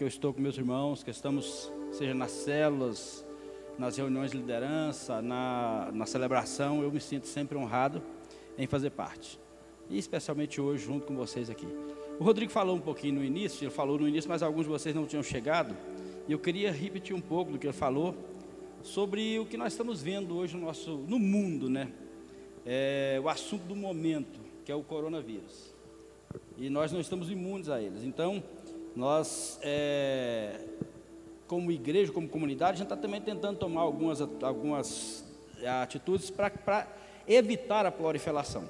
que eu estou com meus irmãos, que estamos, seja nas células, nas reuniões de liderança, na, na celebração, eu me sinto sempre honrado em fazer parte. E especialmente hoje, junto com vocês aqui. O Rodrigo falou um pouquinho no início, ele falou no início, mas alguns de vocês não tinham chegado. E eu queria repetir um pouco do que ele falou sobre o que nós estamos vendo hoje no, nosso, no mundo, né? É, o assunto do momento, que é o coronavírus. E nós não estamos imunes a eles. Então, nós, é, como igreja, como comunidade, a gente está também tentando tomar algumas, algumas atitudes para evitar a proliferação.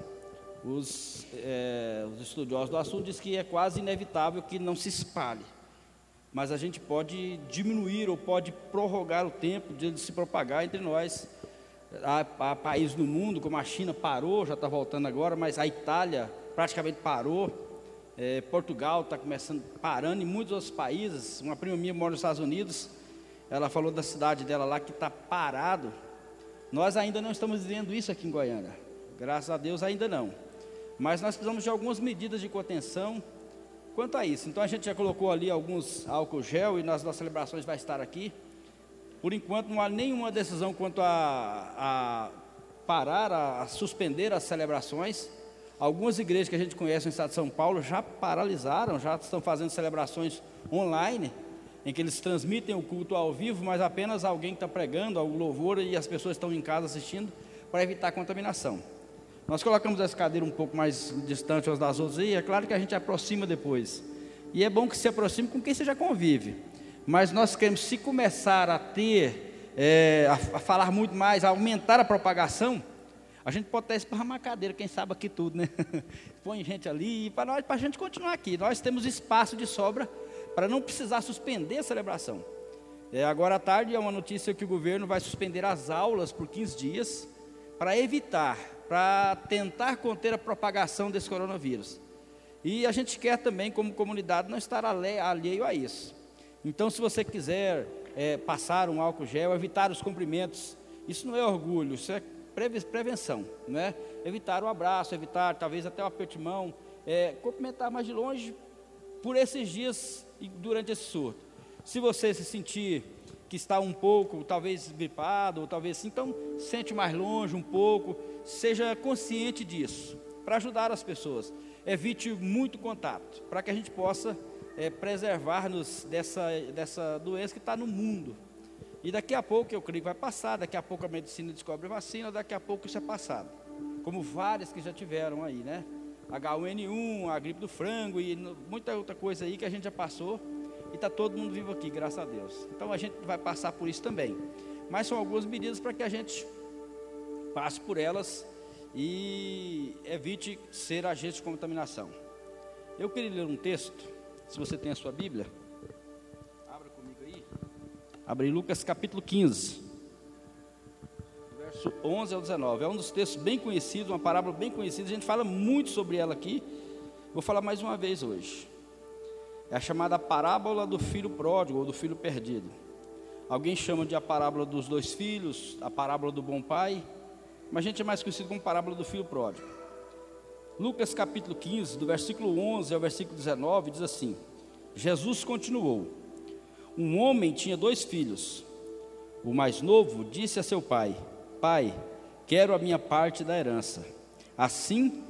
Os, é, os estudiosos do assunto dizem que é quase inevitável que não se espalhe. Mas a gente pode diminuir ou pode prorrogar o tempo de ele se propagar entre nós. Há, há países no mundo, como a China parou, já está voltando agora, mas a Itália praticamente parou. É, Portugal está começando, parando, e muitos outros países. Uma prima minha mora nos Estados Unidos, ela falou da cidade dela lá que está parado. Nós ainda não estamos vivendo isso aqui em Goiânia. Graças a Deus ainda não. Mas nós precisamos de algumas medidas de contenção quanto a isso. Então a gente já colocou ali alguns álcool gel e nas nossas celebrações vai estar aqui. Por enquanto não há nenhuma decisão quanto a, a parar, a, a, suspender as celebrações. Algumas igrejas que a gente conhece no estado de São Paulo já paralisaram, já estão fazendo celebrações online, em que eles transmitem o culto ao vivo, mas apenas alguém está pregando, o louvor e as pessoas estão em casa assistindo, para evitar a contaminação. Nós colocamos essa cadeira um pouco mais distante umas das outras e é claro que a gente aproxima depois. E é bom que se aproxime com quem você já convive. Mas nós queremos, se começar a ter, é, a, a, falar muito mais, a aumentar a propagação, a gente pode até esparramar a cadeira, quem sabe aqui tudo, né? Põe gente ali, para nós, para a gente continuar aqui. Nós temos espaço de sobra para não precisar suspender a celebração. É, agora à tarde é uma notícia que o governo vai suspender as aulas por 15 dias para evitar para tentar conter a propagação desse coronavírus. E a gente quer também, como comunidade, não estar alheio a isso. Então, se você quiser é, passar um álcool gel, evitar os cumprimentos, isso não é orgulho, isso é prevenção, né? Evitar o abraço, evitar talvez até o aperto de mão, é, cumprimentar mais de longe por esses dias e durante esse surto. Se você se sentir que está um pouco, talvez gripado, ou talvez assim, então sente mais longe um pouco, seja consciente disso, para ajudar as pessoas. Evite muito contato, para que a gente possa é, preservar-nos dessa, dessa doença que está no mundo. E daqui a pouco, eu creio que vai passar, daqui a pouco a medicina descobre vacina, daqui a pouco isso é passado. Como várias que já tiveram aí, né? H1N1, a gripe do frango e muita outra coisa aí que a gente já passou. E está todo mundo vivo aqui, graças a Deus. Então a gente vai passar por isso também. Mas são algumas medidas para que a gente passe por elas e evite ser agente de contaminação. Eu queria ler um texto, se você tem a sua Bíblia. Abre Lucas capítulo 15, verso 11 ao 19. É um dos textos bem conhecidos, uma parábola bem conhecida, a gente fala muito sobre ela aqui. Vou falar mais uma vez hoje. É a chamada parábola do filho pródigo ou do filho perdido. Alguém chama de a parábola dos dois filhos, a parábola do bom pai mas a gente é mais conhecido como parábola do filho pródigo. Lucas capítulo 15, do versículo 11 ao versículo 19, diz assim: Jesus continuou: Um homem tinha dois filhos. O mais novo disse a seu pai: Pai, quero a minha parte da herança. Assim,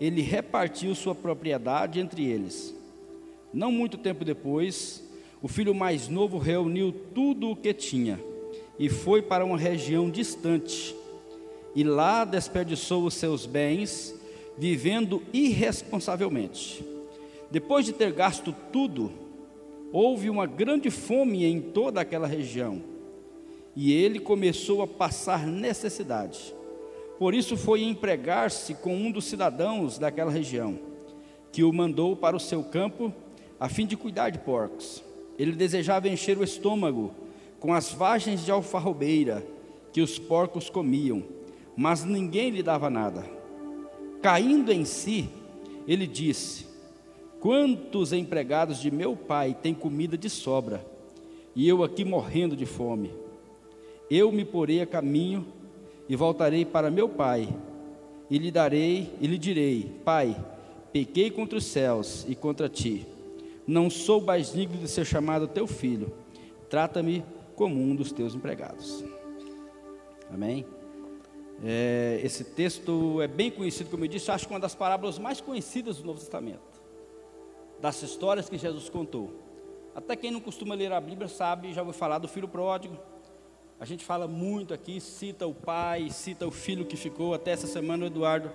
ele repartiu sua propriedade entre eles. Não muito tempo depois, o filho mais novo reuniu tudo o que tinha e foi para uma região distante e lá desperdiçou os seus bens, vivendo irresponsavelmente. Depois de ter gasto tudo, houve uma grande fome em toda aquela região, e ele começou a passar necessidade. Por isso foi empregar-se com um dos cidadãos daquela região, que o mandou para o seu campo a fim de cuidar de porcos. Ele desejava encher o estômago com as vagens de alfarrobeira que os porcos comiam mas ninguém lhe dava nada. Caindo em si, ele disse: Quantos empregados de meu pai têm comida de sobra, e eu aqui morrendo de fome? Eu me porei a caminho e voltarei para meu pai, e lhe darei, e lhe direi: Pai, pequei contra os céus e contra ti. Não sou mais digno de ser chamado teu filho. Trata-me como um dos teus empregados. Amém? É, esse texto é bem conhecido, como eu disse, acho que uma das parábolas mais conhecidas do Novo Testamento, das histórias que Jesus contou. Até quem não costuma ler a Bíblia sabe, já vou falar do filho pródigo. A gente fala muito aqui, cita o pai, cita o filho que ficou. Até essa semana o Eduardo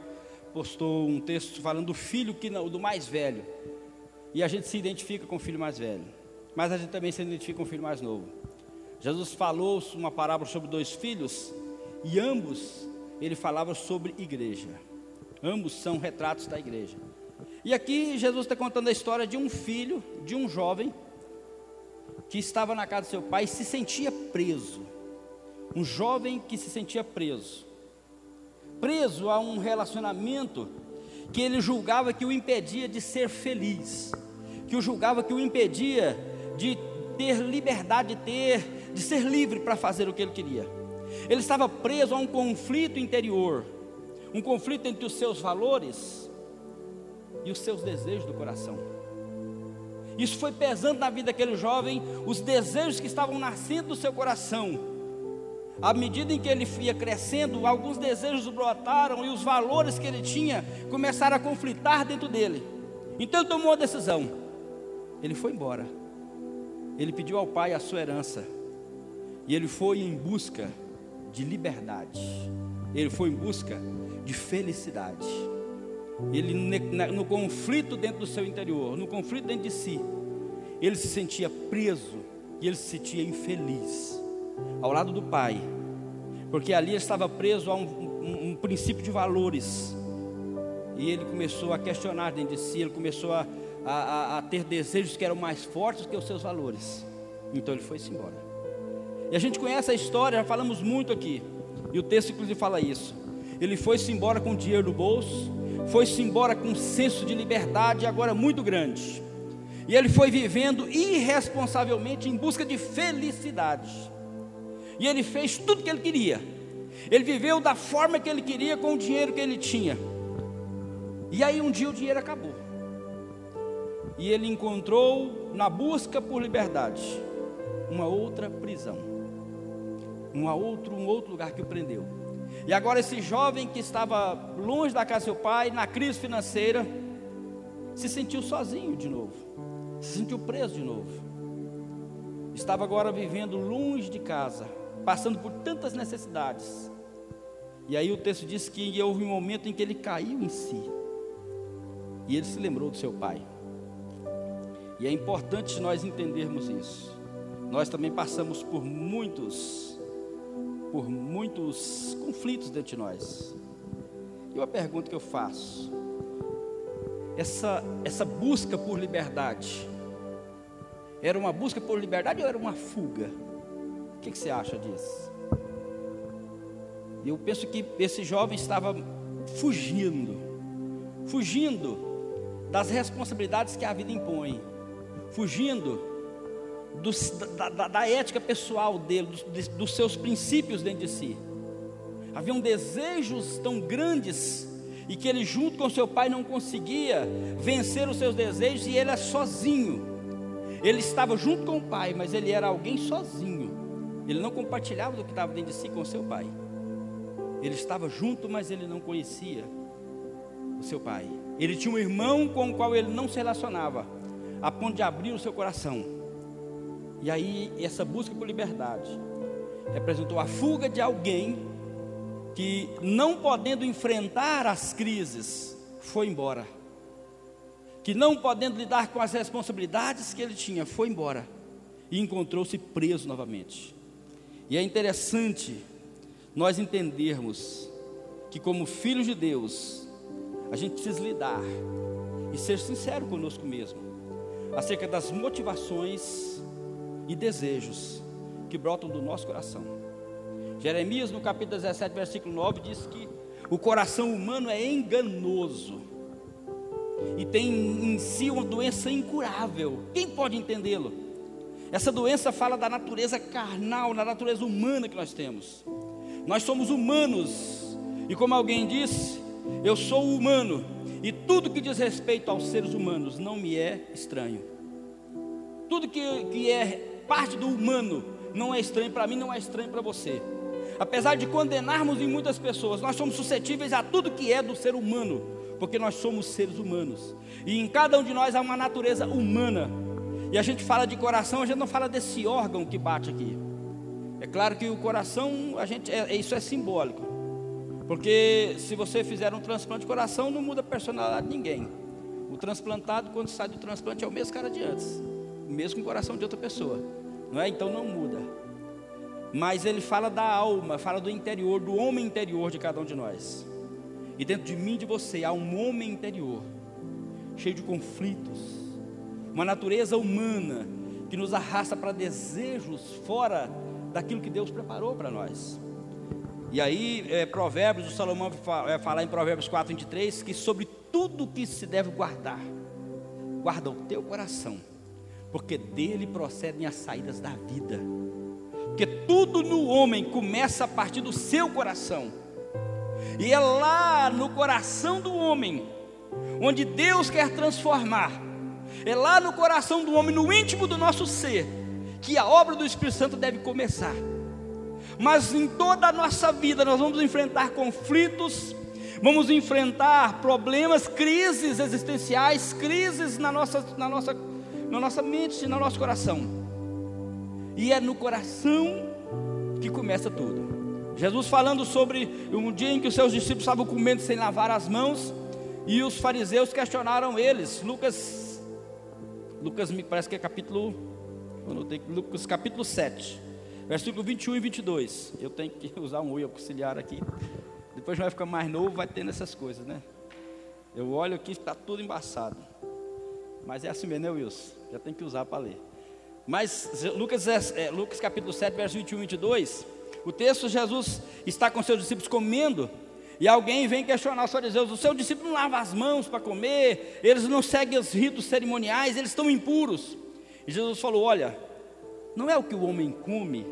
postou um texto falando do filho que não, do mais velho. E a gente se identifica com o filho mais velho. Mas a gente também se identifica com o filho mais novo. Jesus falou uma parábola sobre dois filhos e ambos ele falava sobre igreja. Ambos são retratos da igreja. E aqui Jesus está contando a história de um filho, de um jovem, que estava na casa do seu pai e se sentia preso. Um jovem que se sentia preso. Preso a um relacionamento que ele julgava que o impedia de ser feliz, que o julgava que o impedia de ter liberdade, de ter, de ser livre para fazer o que ele queria. Ele estava preso a um conflito interior, um conflito entre os seus valores e os seus desejos do coração. Isso foi pesando na vida daquele jovem, os desejos que estavam nascendo do seu coração. À medida em que ele ia crescendo, alguns desejos brotaram e os valores que ele tinha começaram a conflitar dentro dele. Então ele tomou uma decisão. Ele foi embora. Ele pediu ao pai a sua herança. E ele foi em busca de liberdade. Ele foi em busca de felicidade. Ele no conflito dentro do seu interior, no conflito dentro de si, ele se sentia preso e ele se sentia infeliz ao lado do pai, porque ali estava preso a um, um, um princípio de valores. E ele começou a questionar dentro de si, ele começou a, a, a ter desejos que eram mais fortes que os seus valores. Então ele foi-se embora. E a gente conhece a história, já falamos muito aqui. E o texto inclusive fala isso. Ele foi-se embora com dinheiro no bolso, foi-se embora com um senso de liberdade agora muito grande. E ele foi vivendo irresponsavelmente em busca de felicidade. E ele fez tudo o que ele queria. Ele viveu da forma que ele queria com o dinheiro que ele tinha. E aí um dia o dinheiro acabou. E ele encontrou na busca por liberdade uma outra prisão. Uma outro, um outro lugar que o prendeu. E agora esse jovem que estava longe da casa do seu pai, na crise financeira, se sentiu sozinho de novo. Se sentiu preso de novo. Estava agora vivendo longe de casa, passando por tantas necessidades. E aí o texto diz que houve um momento em que ele caiu em si. E ele se lembrou do seu pai. E é importante nós entendermos isso. Nós também passamos por muitos por muitos conflitos dentro de nós. E uma pergunta que eu faço: essa essa busca por liberdade era uma busca por liberdade ou era uma fuga? que, que você acha disso? Eu penso que esse jovem estava fugindo, fugindo das responsabilidades que a vida impõe, fugindo dos, da, da, da, ética pessoal dele, dos, dos seus princípios dentro de si. Haviam desejos tão grandes e que ele, junto com seu pai, não conseguia vencer os seus desejos e ele era sozinho. Ele estava junto com o pai, mas ele era alguém sozinho. Ele não compartilhava do que estava dentro de si com seu pai. Ele estava junto, mas ele não conhecia o seu pai. Ele tinha um irmão com o qual ele não se relacionava, a ponto de abrir o seu coração. E aí, essa busca por liberdade representou a fuga de alguém que, não podendo enfrentar as crises, foi embora. Que não podendo lidar com as responsabilidades que ele tinha, foi embora. E encontrou-se preso novamente. E é interessante nós entendermos que, como filhos de Deus, a gente precisa lidar e ser sincero conosco mesmo acerca das motivações e desejos que brotam do nosso coração. Jeremias, no capítulo 17, versículo 9, diz que o coração humano é enganoso e tem em si uma doença incurável. Quem pode entendê-lo? Essa doença fala da natureza carnal, da natureza humana que nós temos. Nós somos humanos, e como alguém disse, eu sou humano, e tudo que diz respeito aos seres humanos não me é estranho. tudo que, que é parte do humano não é estranho para mim, não é estranho para você. Apesar de condenarmos em muitas pessoas, nós somos suscetíveis a tudo que é do ser humano, porque nós somos seres humanos. E em cada um de nós há uma natureza humana. E a gente fala de coração, a gente não fala desse órgão que bate aqui. É claro que o coração, a gente, é, isso é simbólico. Porque se você fizer um transplante de coração, não muda a personalidade de ninguém. O transplantado, quando sai do transplante, é o mesmo cara de antes, mesmo com o coração de outra pessoa, não é? Então não muda. Mas ele fala da alma, fala do interior, do homem interior de cada um de nós. E dentro de mim de você há um homem interior, cheio de conflitos, uma natureza humana que nos arrasta para desejos fora daquilo que Deus preparou para nós. E aí, é, Provérbios, o Salomão vai falar em Provérbios 4, 23, que sobre tudo que se deve guardar, guarda o teu coração, porque dele procedem as saídas da vida. Porque tudo no homem começa a partir do seu coração. E é lá no coração do homem, onde Deus quer transformar, é lá no coração do homem, no íntimo do nosso ser, que a obra do Espírito Santo deve começar. Mas em toda a nossa vida nós vamos enfrentar conflitos, vamos enfrentar problemas, crises existenciais, crises na nossa, na nossa, na nossa mente, no nosso coração. E é no coração que começa tudo. Jesus falando sobre um dia em que os seus discípulos estavam comendo sem lavar as mãos, e os fariseus questionaram eles. Lucas, Lucas me parece que é capítulo, Lucas capítulo 7. Versículo 21 e 22. Eu tenho que usar um oi auxiliar aqui. Depois vai ficar mais novo, vai tendo essas coisas, né? Eu olho aqui, está tudo embaçado. Mas é assim mesmo, né, Wilson? Já tem que usar para ler. Mas Lucas, é, Lucas capítulo 7, verso 21 e 22. O texto, Jesus está com seus discípulos comendo. E alguém vem questionar os fariseus: o seu discípulo não lava as mãos para comer, eles não seguem os ritos cerimoniais, eles estão impuros. E Jesus falou: Olha, não é o que o homem come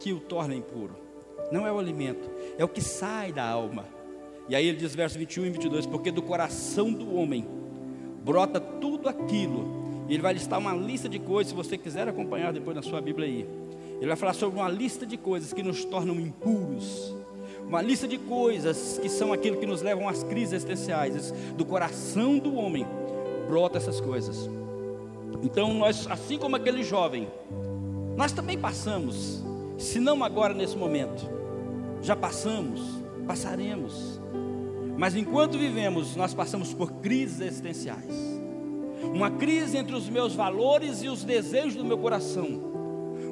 que o torna impuro. Não é o alimento, é o que sai da alma. E aí ele diz, verso 21 e 22, porque do coração do homem brota tudo aquilo. E ele vai listar uma lista de coisas, se você quiser acompanhar depois na sua Bíblia aí. Ele vai falar sobre uma lista de coisas que nos tornam impuros. Uma lista de coisas que são aquilo que nos levam às crises existenciais. Do coração do homem brota essas coisas. Então nós, assim como aquele jovem, nós também passamos, se não agora nesse momento, já passamos, passaremos. Mas enquanto vivemos, nós passamos por crises existenciais. Uma crise entre os meus valores e os desejos do meu coração.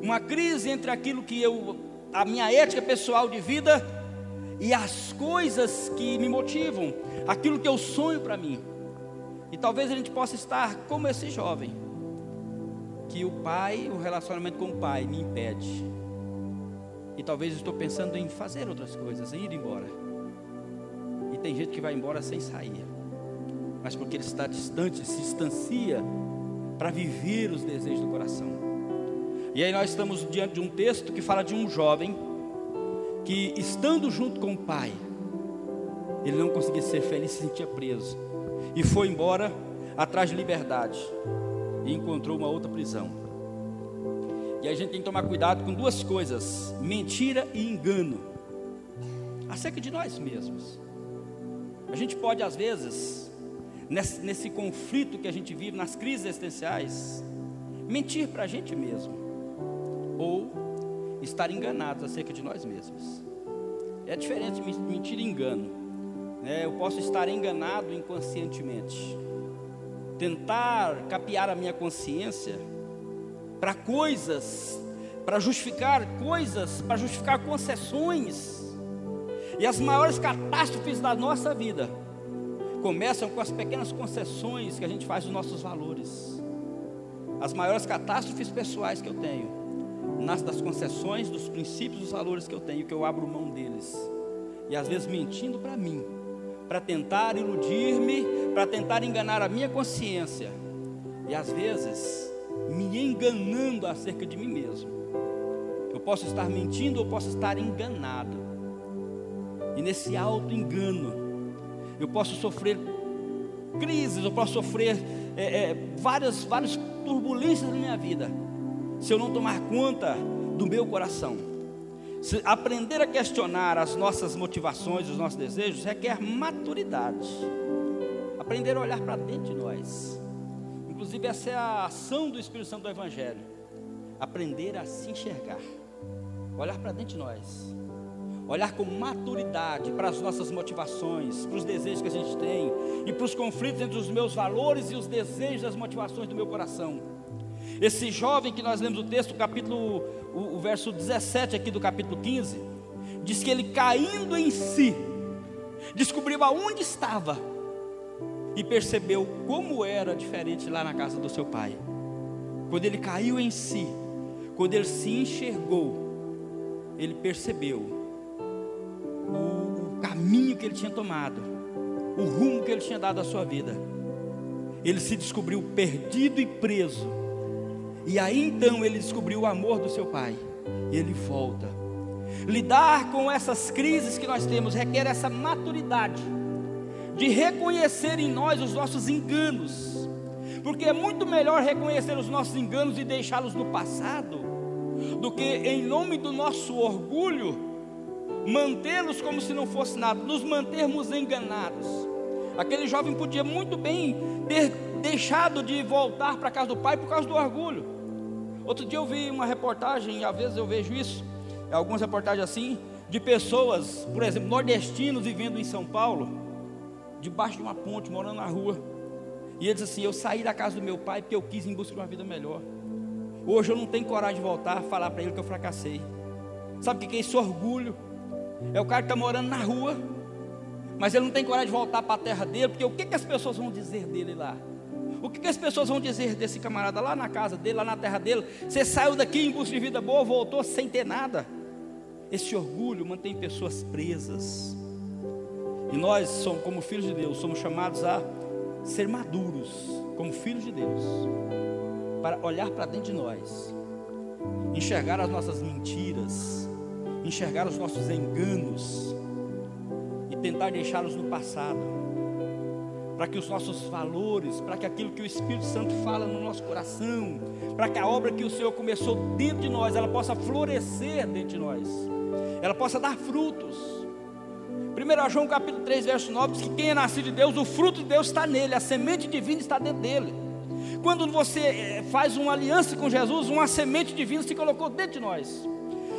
Uma crise entre aquilo que eu, a minha ética pessoal de vida e as coisas que me motivam, aquilo que eu sonho para mim. E talvez a gente possa estar como esse jovem que o pai, o relacionamento com o pai me impede. E talvez estou pensando em fazer outras coisas, em ir embora. E tem gente que vai embora sem sair. Mas porque ele está distante, se distancia para viver os desejos do coração. E aí nós estamos diante de um texto que fala de um jovem que estando junto com o pai, ele não conseguia ser feliz, se sentia preso. E foi embora atrás de liberdade e encontrou uma outra prisão. E a gente tem que tomar cuidado com duas coisas: mentira e engano, acerca de nós mesmos. A gente pode, às vezes, nesse, nesse conflito que a gente vive, nas crises existenciais, mentir para a gente mesmo, ou estar enganados acerca de nós mesmos. É diferente mentir e engano. Né? Eu posso estar enganado inconscientemente tentar capear a minha consciência para coisas, para justificar coisas, para justificar concessões. E as maiores catástrofes da nossa vida começam com as pequenas concessões que a gente faz dos nossos valores. As maiores catástrofes pessoais que eu tenho nascem das concessões, dos princípios, dos valores que eu tenho, que eu abro mão deles. E às vezes mentindo para mim, para tentar iludir-me, para tentar enganar a minha consciência e às vezes me enganando acerca de mim mesmo. Eu posso estar mentindo ou posso estar enganado. E nesse auto engano, eu posso sofrer crises, eu posso sofrer é, é, várias, várias turbulências na minha vida, se eu não tomar conta do meu coração. Se aprender a questionar as nossas motivações, os nossos desejos, requer maturidade. Aprender a olhar para dentro de nós. Inclusive, essa é a ação do Espírito Santo do Evangelho. Aprender a se enxergar. Olhar para dentro de nós olhar com maturidade para as nossas motivações, para os desejos que a gente tem e para os conflitos entre os meus valores e os desejos, as motivações do meu coração. Esse jovem que nós lemos o texto, o capítulo, o, o verso 17 aqui do capítulo 15, diz que ele caindo em si, descobriu aonde estava e percebeu como era diferente lá na casa do seu pai. Quando ele caiu em si, quando ele se enxergou, ele percebeu o, caminho que ele tinha tomado, o rumo que ele tinha dado à sua vida. Ele se descobriu perdido e preso. E aí então ele descobriu o amor do seu pai. E ele volta. Lidar com essas crises que nós temos requer essa maturidade de reconhecer em nós os nossos enganos. Porque é muito melhor reconhecer os nossos enganos e deixá-los no passado, do que em nome do nosso orgulho mantê-los como se não fosse nada, nos mantermos enganados. Aquele jovem podia muito bem ter deixado de voltar para a casa do pai por causa do orgulho. Outro dia eu vi uma reportagem, às vezes eu vejo isso, algumas reportagens assim, de pessoas, por exemplo, nordestinos vivendo em São Paulo, debaixo de uma ponte, morando na rua. E ele diz assim: Eu saí da casa do meu pai porque eu quis em busca de uma vida melhor. Hoje eu não tenho coragem de voltar a falar para ele que eu fracassei. Sabe o que é isso? Orgulho. É o cara que está morando na rua, mas ele não tem coragem de voltar para a terra dele, porque o que, que as pessoas vão dizer dele lá? O que, que as pessoas vão dizer desse camarada lá na casa dele, lá na terra dele? Você saiu daqui em busca de vida boa, voltou sem ter nada. Esse orgulho mantém pessoas presas. E nós, somos, como filhos de Deus, somos chamados a ser maduros, como filhos de Deus, para olhar para dentro de nós, enxergar as nossas mentiras, enxergar os nossos enganos e tentar deixá-los no passado, para que os nossos valores, para que aquilo que o Espírito Santo fala no nosso coração, para que a obra que o Senhor começou dentro de nós, ela possa florescer dentro de nós, ela possa dar frutos. 1 João capítulo 3, verso 9 diz que quem é nascido de Deus, o fruto de Deus está nele, a semente divina está dentro dele. Quando você eh, faz uma aliança com Jesus, uma semente divina se colocou dentro de nós.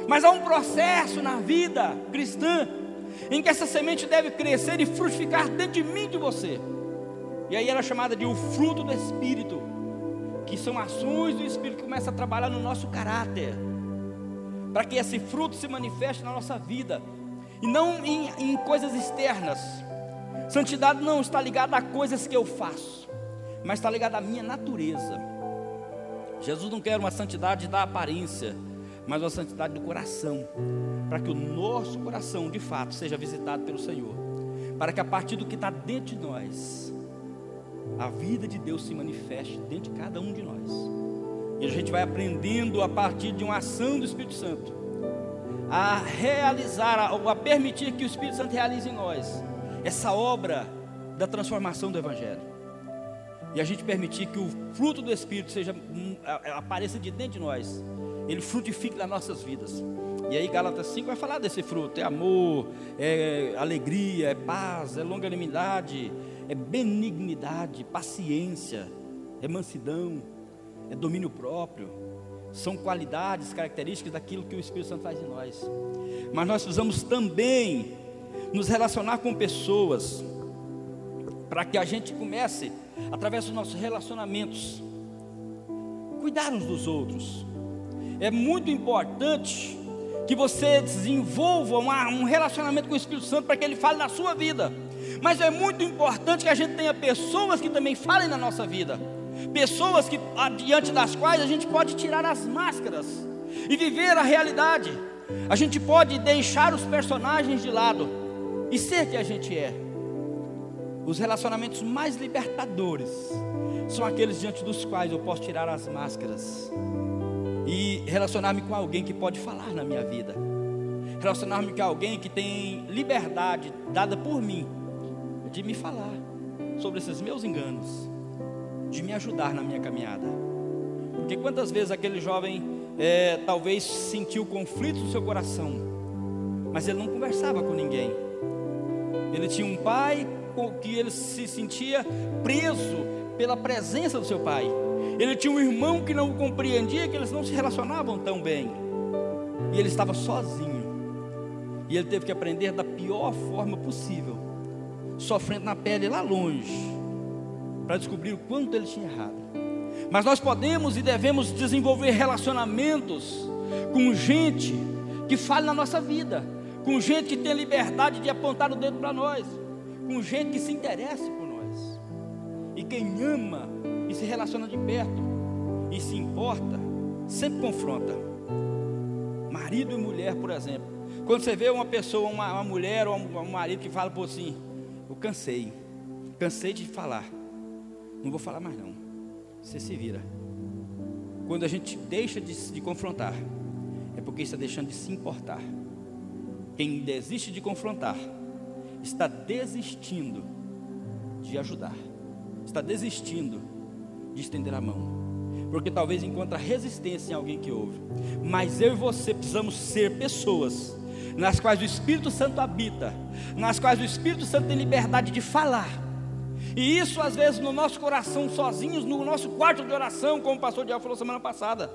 Mas há um processo na vida cristã em que essa semente deve crescer e frutificar dentro de mim e de você. E aí ela é chamada de o fruto do Espírito, que são ações do Espírito que começam a trabalhar no nosso caráter, para que esse fruto se manifeste na nossa vida, e não em, em coisas externas. Santidade não está ligada a coisas que eu faço, mas está ligada à minha natureza. Jesus não quer uma santidade da aparência, mas uma santidade do coração, para que o nosso coração de fato seja visitado pelo Senhor, para que a partir do que está dentro de nós, a vida de Deus se manifeste dentro de cada um de nós. E a gente vai aprendendo a partir de uma ação do Espírito Santo, a realizar, a, permitir que o Espírito Santo realize em nós essa obra da transformação do Evangelho. E a gente permitir que o fruto do Espírito seja hum, apareça de dentro de nós ele frutifique nas nossas vidas. E aí Gálatas 5 vai falar desse fruto: é amor, é alegria, é paz, é longanimidade, é benignidade, paciência, é mansidão, é domínio próprio. São qualidades, características daquilo que o Espírito Santo faz em nós. Mas nós precisamos também nos relacionar com pessoas, para que a gente comece, através dos nossos relacionamentos, cuidar uns dos outros é muito importante que você desenvolva uma, um relacionamento com o Espírito Santo para que ele fale na sua vida. Mas é muito importante que a gente tenha pessoas que também falem na nossa vida. Pessoas que diante das quais a gente pode tirar as máscaras e viver a realidade. A gente pode deixar os personagens de lado e ser que a gente é. Os relacionamentos mais libertadores são aqueles diante dos quais eu posso tirar as máscaras e relacionar-me com alguém que pode falar na minha vida, relacionar-me com alguém que tem liberdade dada por mim de me falar sobre esses meus enganos, de me ajudar na minha caminhada. Porque quantas vezes aquele jovem é, talvez sentiu conflito no seu coração, mas ele não conversava com ninguém. Ele tinha um pai que ele se sentia preso pela presença do seu pai. Ele tinha um irmão que não o compreendia, que eles não se relacionavam tão bem. E ele estava sozinho. E ele teve que aprender da pior forma possível, sofrendo na pele lá longe, para descobrir o quanto ele tinha errado. Mas nós podemos e devemos desenvolver relacionamentos com gente que fale na nossa vida, com gente que tem liberdade de apontar o dedo para nós, com gente que se interessa por nós. E quem ama e se relaciona de perto e se importa, sempre confronta. Marido e mulher, por exemplo. Quando você vê uma pessoa, uma, uma mulher ou um, um marido que fala por assim, eu cansei, cansei de falar, não vou falar mais não. Você se vira. Quando a gente deixa de, de confrontar, é porque está deixando de se importar. Quem desiste de confrontar, está desistindo de ajudar, está desistindo de estender a mão, porque talvez encontre resistência em alguém que ouve. Mas eu e você precisamos ser pessoas nas quais o Espírito Santo habita, nas quais o Espírito Santo tem liberdade de falar. E isso às vezes no nosso coração, sozinhos, no nosso quarto de oração, como o pastor Diel falou semana passada.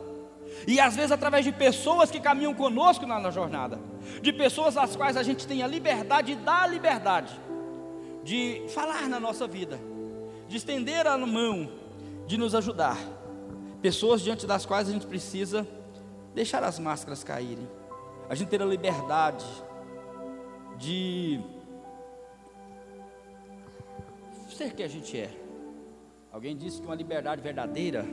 E às vezes através de pessoas que caminham conosco na, na jornada, de pessoas às quais a gente tem a liberdade e dá a liberdade de falar na nossa vida, de estender a mão, de nos ajudar. Pessoas diante das quais a gente precisa deixar as máscaras caírem, a gente ter a liberdade de ser que a gente é. Alguém disse que uma liberdade verdadeira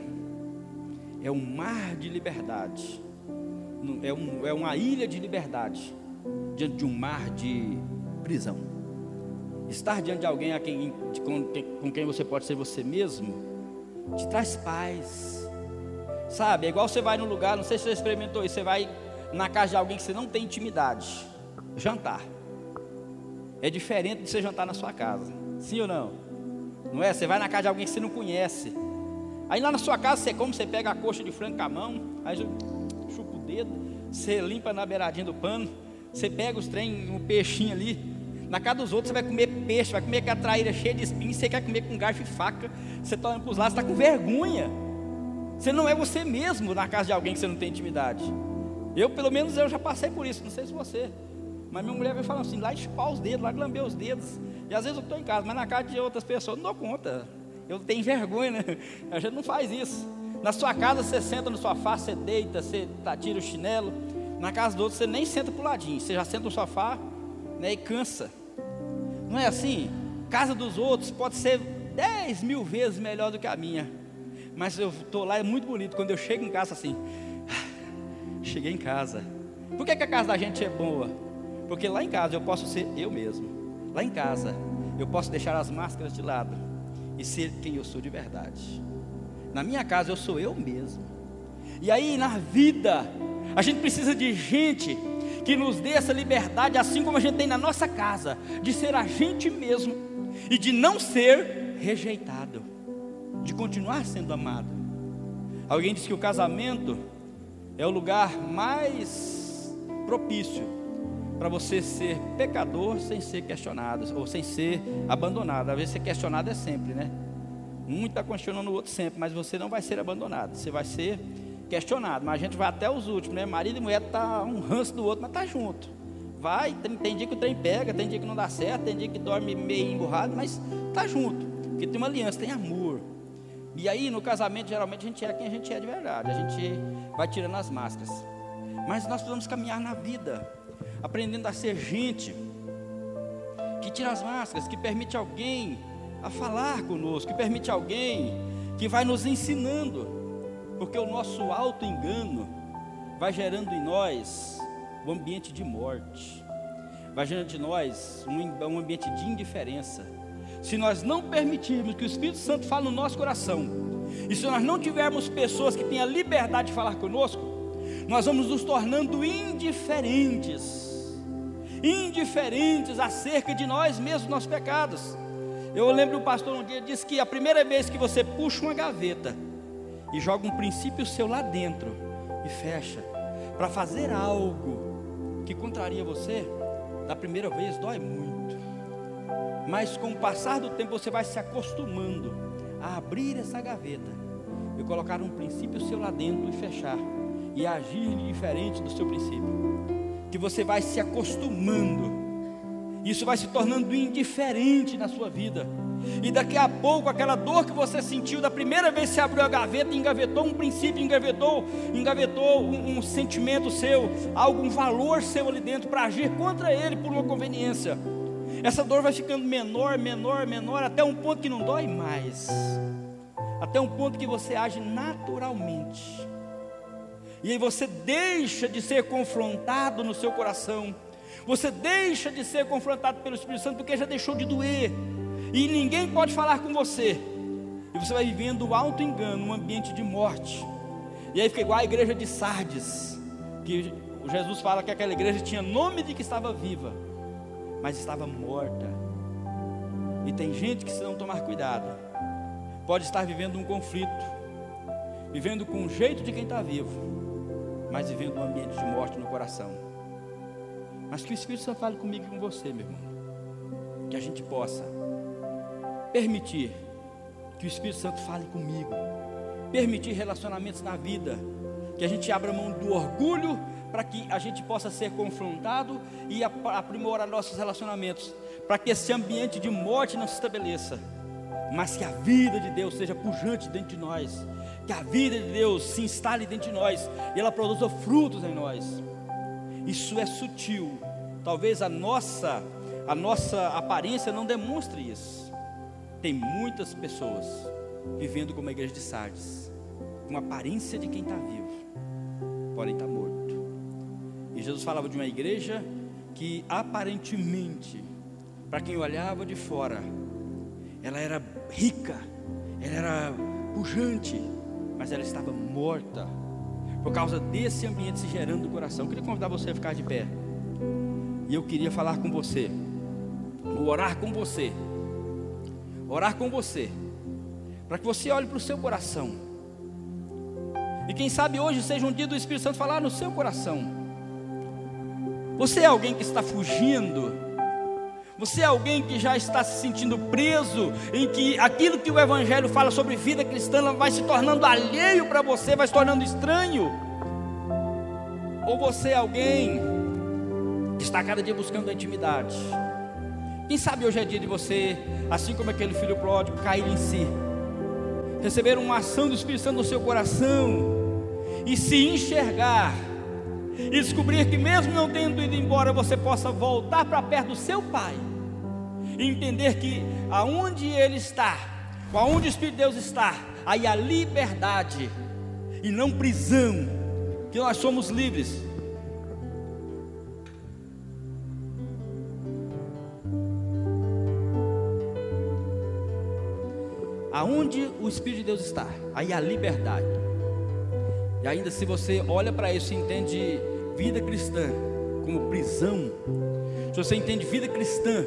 é um mar de liberdade, é, um, é uma ilha de liberdade diante de um mar de prisão. Estar diante de alguém a quem, de, com, com quem você pode ser você mesmo, te traz paz. Sabe, é igual você vai num lugar, não sei se você experimentou isso, você vai na casa de alguém que você não tem intimidade, jantar. É diferente de você jantar na sua casa, sim ou não? Não é? Você vai na casa de alguém que você não conhece. Aí lá na sua casa você come, você pega a coxa de frango com a mão, aí chupa o dedo, você limpa na beiradinha do pano, você pega os trem, um peixinho ali. Na casa dos outros você vai comer peixe, vai comer com a traíra cheia de espinhos, você quer comer com garfo e faca, você está olhando para os lados, está com vergonha. Você não é você mesmo na casa de alguém que você não tem intimidade. Eu, pelo menos, eu já passei por isso, não sei se você. Mas minha mulher vem falando assim, lá chupar os dedos, lá lamber os dedos. E às vezes eu estou em casa, mas na casa de outras pessoas, não dou conta. Eu tenho vergonha, né? A gente não faz isso. Na sua casa você senta no sofá, você deita, você tá, tira o chinelo. Na casa do outro você nem senta pro ladinho, você já senta no sofá né, e cansa. Não é assim? Casa dos outros pode ser dez mil vezes melhor do que a minha. Mas eu estou lá, é muito bonito. Quando eu chego em casa assim, cheguei em casa. Por que, que a casa da gente é boa? Porque lá em casa eu posso ser eu mesmo. Lá em casa eu posso deixar as máscaras de lado e ser quem eu sou de verdade. Na minha casa eu sou eu mesmo. E aí na vida, a gente precisa de gente que nos dê essa liberdade, assim como a gente tem na nossa casa, de ser a gente mesmo e de não ser rejeitado, de continuar sendo amado. Alguém disse que o casamento é o lugar mais propício para você ser pecador sem ser questionado, ou sem ser abandonado. Às vezes ser questionado é sempre, né? Um está questionando o outro sempre, mas você não vai ser abandonado, você vai ser questionado. Mas a gente vai até os últimos, né? Marido e mulher tá um ranço do outro, mas tá junto. Vai, tem, tem dia que o trem pega, tem dia que não dá certo, tem dia que dorme meio emburrado, mas tá junto. Porque tem uma aliança, tem amor. E aí no casamento geralmente a gente é quem a gente é de verdade. A gente vai tirando as máscaras. Mas nós precisamos caminhar na vida aprendendo a ser gente, que tira as máscaras, que permite alguém a falar conosco, que permite alguém que vai nos ensinando, porque o nosso auto-engano vai gerando em nós um ambiente de morte, vai gerando em nós um, um ambiente de indiferença. Se nós não permitirmos que o Espírito Santo fale no nosso coração, e se nós não tivermos pessoas que tenham a liberdade de falar conosco, nós vamos nos tornando indiferentes indiferentes acerca de nós mesmos, nossos pecados. Eu lembro o pastor um dia disse que a primeira vez que você puxa uma gaveta e joga um princípio seu lá dentro e fecha para fazer algo que contraria você, da primeira vez dói muito. Mas com o passar do tempo você vai se acostumando a abrir essa gaveta e colocar um princípio seu lá dentro e fechar e agir diferente do seu princípio. Que você vai se acostumando isso vai se tornando indiferente na sua vida. E daqui a pouco, aquela dor que você sentiu da primeira vez que você abriu a gaveta, engavetou um princípio, engavetou, engavetou um, um sentimento seu, algum valor seu ali dentro para agir contra ele por uma conveniência. Essa dor vai ficando menor, menor, menor, até um ponto que não dói mais. Até um ponto que você age naturalmente. E aí você deixa de ser confrontado no seu coração você deixa de ser confrontado pelo Espírito Santo porque já deixou de doer. E ninguém pode falar com você. E você vai vivendo o alto engano, um ambiente de morte. E aí fica igual a igreja de Sardes, que Jesus fala que aquela igreja tinha nome de que estava viva, mas estava morta. E tem gente que se não tomar cuidado, pode estar vivendo um conflito, vivendo com o jeito de quem está vivo, mas vivendo um ambiente de morte no coração. Mas que o Espírito Santo fale comigo e com você, meu irmão. Que a gente possa permitir que o Espírito Santo fale comigo. Permitir relacionamentos na vida. Que a gente abra mão do orgulho para que a gente possa ser confrontado e aprimorar nossos relacionamentos. Para que esse ambiente de morte não se estabeleça. Mas que a vida de Deus seja pujante dentro de nós. Que a vida de Deus se instale dentro de nós. E ela produza frutos em nós. Isso é sutil. Talvez a nossa a nossa aparência não demonstre isso. Tem muitas pessoas vivendo como a igreja de Sardes, com aparência de quem está vivo, porém está morto. E Jesus falava de uma igreja que aparentemente, para quem olhava de fora, ela era rica, ela era pujante, mas ela estava morta por causa desse ambiente se gerando no coração. Eu queria convidar você a ficar de pé. E eu queria falar com você, orar com você, orar com você, para que você olhe para o seu coração. E quem sabe hoje seja um dia do Espírito Santo falar no seu coração. Você é alguém que está fugindo você é alguém que já está se sentindo preso, em que aquilo que o Evangelho fala sobre vida cristã vai se tornando alheio para você, vai se tornando estranho? Ou você é alguém que está cada dia buscando a intimidade? Quem sabe hoje é dia de você, assim como aquele filho pródigo, cair em si, receber uma ação do Espírito Santo no seu coração e se enxergar. E descobrir que, mesmo não tendo ido embora, você possa voltar para perto do seu Pai. E entender que aonde Ele está, aonde o Espírito de Deus está, aí a liberdade e não prisão, que nós somos livres. Aonde o Espírito de Deus está, aí a liberdade. E ainda se você olha para isso e entende vida cristã como prisão, se você entende vida cristã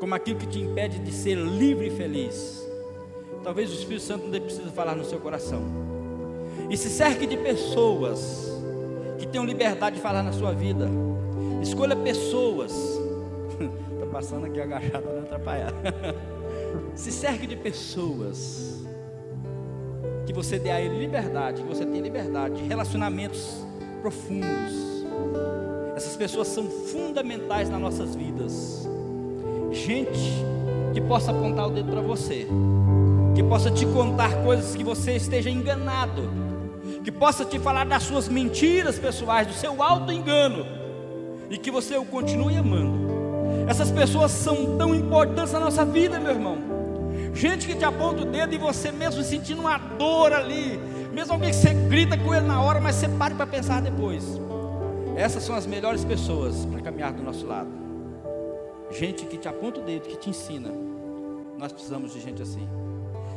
como aquilo que te impede de ser livre e feliz, talvez o Espírito Santo não precisa falar no seu coração. E se cerque de pessoas que tenham liberdade de falar na sua vida. Escolha pessoas. Está passando aqui agachado não atrapalhar. se cerque de pessoas que você dê a ele liberdade, que você tenha liberdade de relacionamentos profundos. Essas pessoas são fundamentais nas nossas vidas. Gente que possa apontar o dedo para você, que possa te contar coisas que você esteja enganado, que possa te falar das suas mentiras pessoais, do seu alto engano, e que você o continue amando. Essas pessoas são tão importantes na nossa vida, meu irmão. Gente que te aponta o dedo e você mesmo sentindo uma dor ali. Mesmo alguém que você grita com ele na hora, mas você para para pensar depois. Essas são as melhores pessoas para caminhar do nosso lado. Gente que te aponta o dedo, que te ensina. Nós precisamos de gente assim.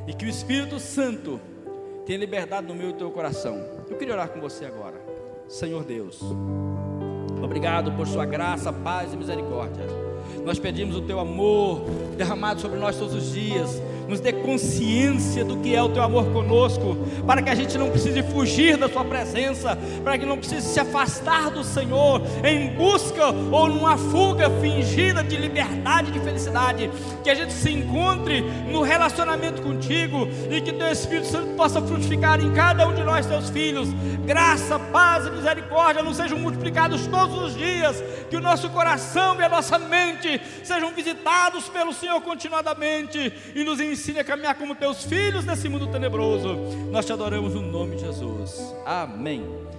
E que o Espírito Santo tenha liberdade no meu e teu coração. Eu queria orar com você agora. Senhor Deus, Obrigado por Sua graça, paz e misericórdia. Nós pedimos o Teu amor derramado sobre nós todos os dias nos dê consciência do que é o teu amor conosco, para que a gente não precise fugir da Sua presença, para que não precise se afastar do Senhor em busca ou numa fuga fingida de liberdade de felicidade, que a gente se encontre no relacionamento contigo e que Teu Espírito Santo possa frutificar em cada um de nós, Teus filhos, graça, paz e misericórdia não sejam multiplicados todos os dias, que o nosso coração e a nossa mente sejam visitados pelo Senhor continuadamente e nos ensine ensine a caminhar como teus filhos nesse mundo tenebroso. Nós te adoramos no nome de Jesus. Amém.